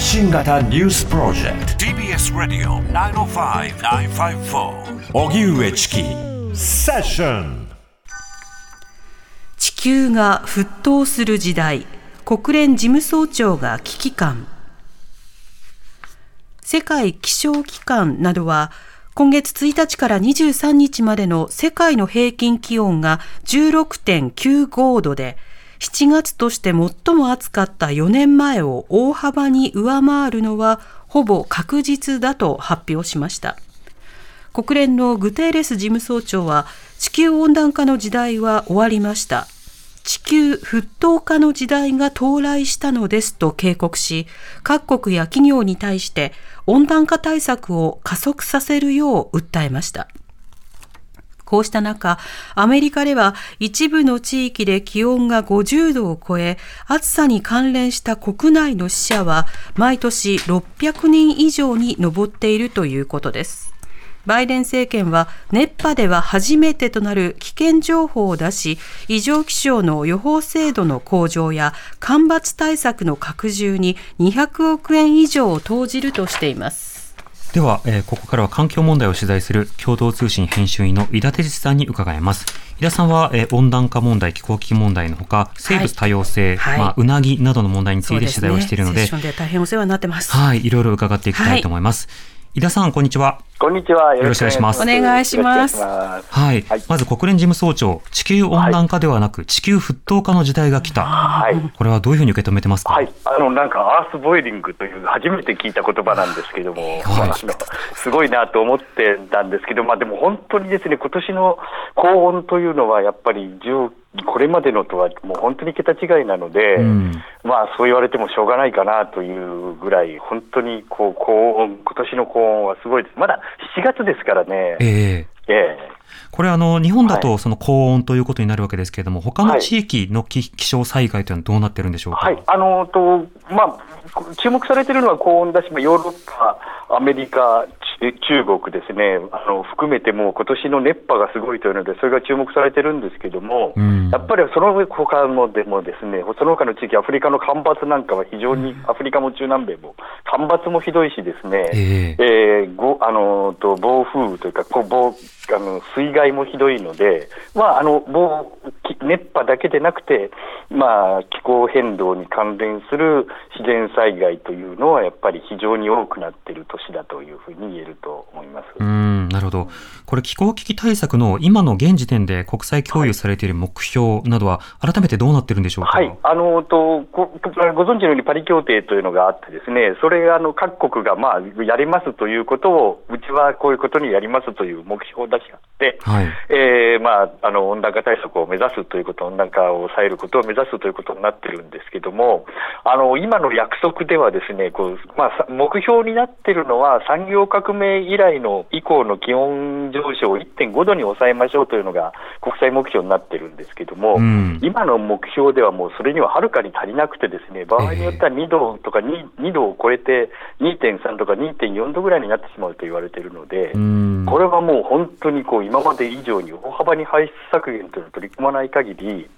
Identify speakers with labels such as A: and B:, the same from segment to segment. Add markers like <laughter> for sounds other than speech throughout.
A: 発信型ニュースプロジェクト。TBS ラディオ905-954おぎゅうえちきセッション
B: 地球が沸騰する時代。国連事務総長が危機感。世界気象機関などは今月1日から23日までの世界の平均気温が16.95度で7月として最も暑かった4年前を大幅に上回るのはほぼ確実だと発表しました。国連のグテーレス事務総長は地球温暖化の時代は終わりました。地球沸騰化の時代が到来したのですと警告し、各国や企業に対して温暖化対策を加速させるよう訴えました。こうした中、アメリカでは一部の地域で気温が50度を超え、暑さに関連した国内の死者は毎年600人以上に上っているということです。バイデン政権は熱波では初めてとなる危険情報を出し、異常気象の予報精度の向上や干ばつ対策の拡充に200億円以上を投じるとしています。
C: では、えー、ここからは環境問題を取材する共同通信編集員の井田哲司さんに伺います。井田さんは、えー、温暖化問題、気候危機問題のほか、生物多様性、はい、まあ、うなぎなどの問題について取材をしているので、
B: で、ね、大変お世話になってます。
C: はい、いろいろ伺っていきたいと思います。はい井田さん、こんにちは。
D: こんにちは。
C: よろしくお願いします。
B: お願いします。
C: はい。まず国連事務総長、地球温暖化ではなく、地球沸騰化の時代が来た。はい。これはどういうふうに受け止めてますか？
D: はい。あの、なんか、アースボイリングという初めて聞いた言葉なんですけども、はい、すごいなと思ってたんですけど、まあでも本当にですね、今年の高温というのはやっぱりこれまでのとはもう本当に桁違いなので、うん、まあそう言われてもしょうがないかなというぐらい、本当にこう高温、今年の高温はすごいです、まだ7月ですからね。えー、
C: えーこれあの、日本だとその高温ということになるわけですけれども、はい、他の地域の気象災害というのはどうなってるんでしょうか？
D: はい、あのとまあ、注目されているのは高温だし、ヨーロッパ、アメリカ、中国ですね、あの含めても今年の熱波がすごいというので、それが注目されてるんですけども、うん、やっぱりその他のでもですね、その他の地域、アフリカの干ばつなんかは非常に、うん、アフリカも中南米も干ばつもひどいしですね、えー、えー、ごあのと暴風というか、こ暴あの水害もひどいので、まあ、あの暴熱波だけでなくて、まあ、気候変動に関連する自然災害というのは、やっぱり非常に多くなっている年だというふうに言えると思います。
C: うんなるほど、これ、気候危機対策の今の現時点で国際共有されている目標などは、改めてどうなってるんでしょうか、
D: はい、あのとごご存知のようにパリ協定というのがあって、ですねそれがあの各国が、まあ、やりますということを、うちはこういうことにやりますという目標をて、はい。えーまあ、あの温暖化対策を目指すということ、温暖化を抑えることを目指すということになってるんですけども、あの今の約束では、ですねこう、まあ、目標になっているのは、産業革命以来の以降の気温上昇を1.5度に抑えましょうというのが国際目標になってるんですけども、うん、今の目標ではもうそれにははるかに足りなくて、ですね場合によっては2度とか 2, 2度を超えて2.3とか2.4度ぐらいになってしまうと言われているので、うん、これはもう本当にこう今まで以上に大幅に排出削減というのを取り組まない限り、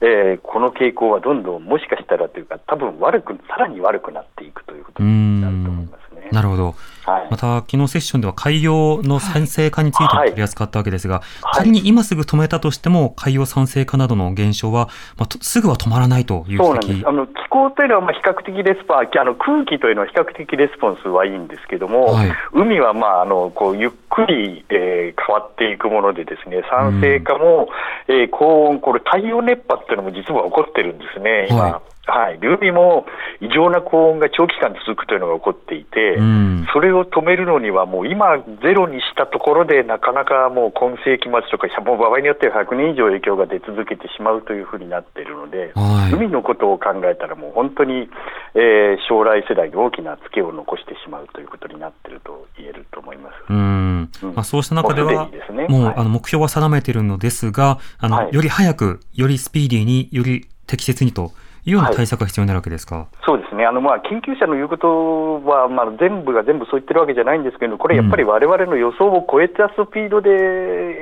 D: えー、この傾向はどんどんもしかしたらというか、多分悪くさらに悪くなっていくということになると思いますね。
C: なるほど。はい、また、昨日セッションでは海洋の酸性化について取り扱ったわけですが、はい、仮に今すぐ止めたとしても、海洋酸性化などの現象は、まあ、すぐは止まらないという
D: そうなんです。あの気候というのはまあ比較的レスポンあの空気というのは比較的レスポンスはいいんですけども、はい、海はまああのこうゆっくり、えー、変わっていくもので、ですね酸性化も、うん、えー、高温、これ、太陽熱波っていうのも実は起こってるんですね、今。はい、海も異常な高温が長期間続くというのが起こっていて、うん、それを止めるのには、もう今、ゼロにしたところで、なかなかもう今世紀末とか、もう場合によっては100年以上影響が出続けてしまうというふうになっているので、はい、海のことを考えたら、もう本当に、えー、将来世代に大きなツケを残してしまうということになっていると言えると思います。
C: うん。まあ、そうした中では、もう、ね。もうはい、あの目標は定めているのですが、あの、はい、より早く、よりスピーディーに、より適切にと。い。うような対策が必要になるわけですか、はい、
D: そうですね、あのまあ研究者の言うことは、まあ、全部が全部そう言ってるわけじゃないんですけど、これやっぱりわれわれの予想を超えたスピードで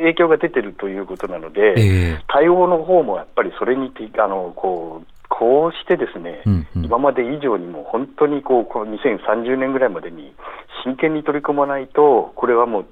D: 影響が出てるということなので、えー、対応の方もやっぱりそれにあのこうこうしてですね、うんうん、今まで以上にも本当にこうこの2030年ぐらいまでに真剣に取り組まないと、これはもう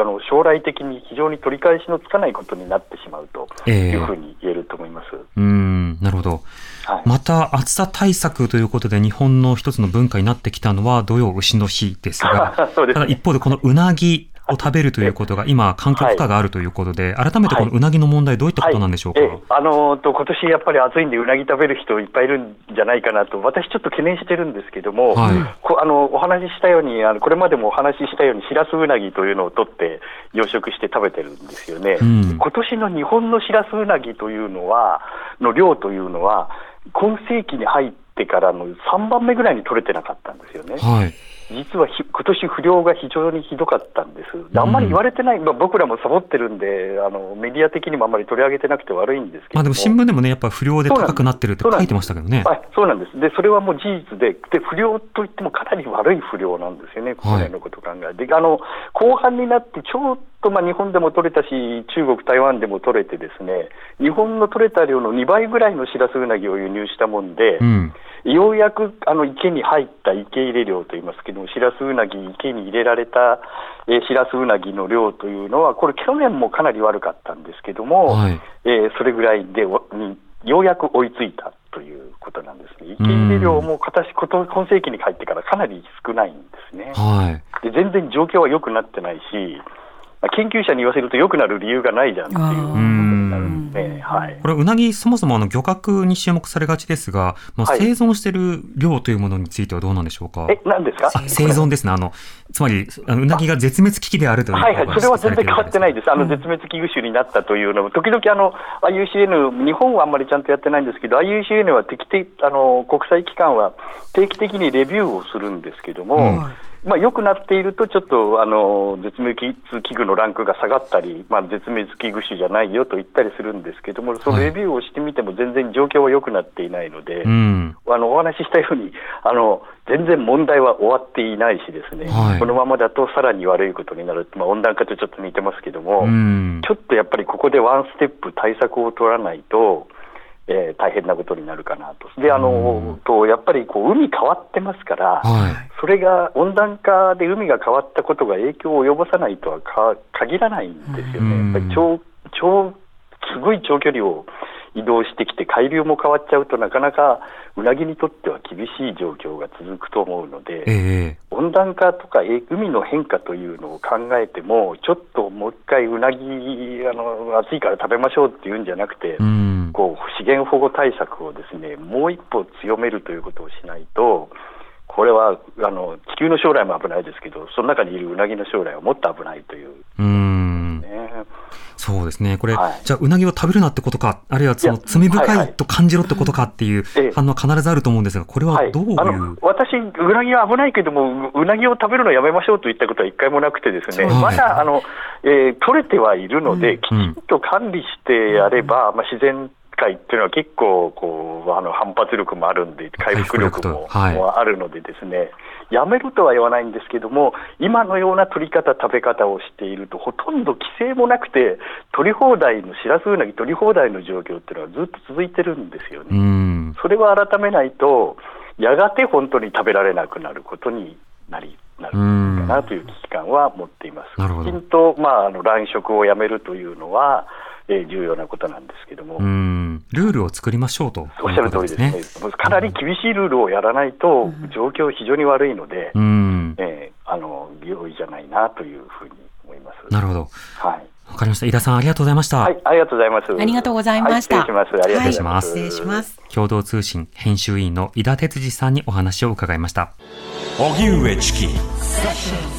D: あの将来的に非常に取り返しのつかないことになってしまうというふうに言えると思います。
C: えー、うんなるほど、はい、また暑さ対策ということで日本の一つの文化になってきたのは土曜牛の日ですが、<laughs> すね、ただ一方でこのうなぎを食べるということが <laughs> 今、環境負荷があるということで、改めてこのうなぎの問題、どういったことなんでしょうか、はい。はい、
D: あのと今年やっぱり暑いんで、うなぎ食べる人いっぱいいるんじゃないかなと、私、ちょっと懸念してるんですけども、はい、あのお話ししたようにあの、これまでもお話ししたように、しらすうなぎというのを取って、養殖して食べてるんですよね。うん、今年の日本のしらすうなぎというのは、の量というのは、今世紀に入ってからの3番目ぐらいに取れてなかったんですよね。はい実はひ今年不良が非常にひどかったんです、あんまり言われてない、まあ、僕らもサボってるんであの、メディア的にもあんまり取り上げてなくて悪いんですけど
C: まあ、でも新聞でもね、やっぱ不良で高くなってるって書いてましたけどね。
D: そうなんです。で、それはもう事実でで、不良といってもかなり悪い不良なんですよね、こののことを考えて、であの後半になって、ちょっとまあ日本でも取れたし、中国、台湾でも取れて、ですね日本の取れた量の2倍ぐらいのしらすうなぎを輸入したもんで、うんようやくあの池に入った池入れ量といいますけども、しらすうなぎ、池に入れられた、えー、しらすうなぎの量というのは、これ、去年もかなり悪かったんですけども、はい、えー、それぐらいでにようやく追いついたということなんですね。池入れ量も今今世紀に入ってからかなり少ないんですね。はい、で全然状況は良くなってないし、研究者に言わせると良くなる理由がないじゃんっていうことになるんで、ね、はい、
C: これ、うなぎ、そもそもあの漁獲に注目されがちですが、まあ、生存している量というものについてはどうなんでしょうか？
D: え、なんですか？
C: 生存ですね。あの、つまり、うなぎが絶滅危機であるという
D: はいはい、それは全然変わってないです。あの、絶滅危惧種になったというのも、時々あの、IUCN、日本はあんまりちゃんとやってないんですけど、IUCN は適的、あの、国際機関は定期的にレビューをするんですけども、うんまあ、良くなっていると、ちょっとあの絶滅危惧のランクが下がったり、まあ、絶滅危惧種じゃないよと言ったりするんですけども、そのレビューをしてみても、全然状況は良くなっていないので、うん、あのお話ししたようにあの、全然問題は終わっていないし、ですね、はい、このままだとさらに悪いことになる、まあ、温暖化とちょっと似てますけども、うん、ちょっとやっぱりここでワンステップ対策を取らないと、えー、大変なことになるかなと。で、あの、と、やっぱりこう、海変わってますから、はい、それが温暖化で海が変わったことが影響を及ぼさないとはか限らないんですよね。やっぱり超、超、すごい長距離を移動してきて、海流も変わっちゃうとなかなかうなぎにとっては厳しい状況が続くと思うので、えー、温暖化とか海の変化というのを考えても、ちょっともう一回うなぎあの暑いから食べましょうっていうんじゃなくて、うん、こう資源保護対策をですねもう一歩強めるということをしないと、これはあの地球の将来も危ないですけど、その中にいるうなぎの将来はもっと危ないという。うん
C: ね、そうですね、これ、はい、じゃあ、うなぎを食べるなってことか、あるいはその罪深いと感じろってことかっていう反応は必ずあると思うんですが、これはどういう、はい、
D: 私、うなぎは危ないけども、うなぎを食べるのやめましょうといったことは一回もなくてですね、まだあの、えー、取れてはいるので、きちんと管理してやれば、まあ、自然界っていうのは結構こうあの反発力もあるんで、回復力も,、あるので、ですねやめるとは言わないんですけども、今のような取り方、食べ方をしていると、ほとんど規制もなくて、取り放題のしらすうなぎ、取り放題の状況っていうのはずっと続いてるんですよね。それは改めないと、やがて本当に食べられなくなることになりなるかなという危機感は持っています。きちんと、まあ、あの乱食をやめるというのは、えー、重要なことなんですけども。
C: ルールを作りましょうと、
D: おっしゃる通りですね。かなり厳しいルールをやらないと、状況非常に悪いので、うん、えー、あの、容易じゃないなというふうに思います。
C: なるほど。はい。わかりました。井田さん、ありがとうございました。
D: はい、ありがとうございます。
B: ありがとうございました。
D: はい、失礼します。ありがとうござい
C: ます。失礼します。共同通信編集員の井田哲司さんにお話を伺いました。荻上チキ。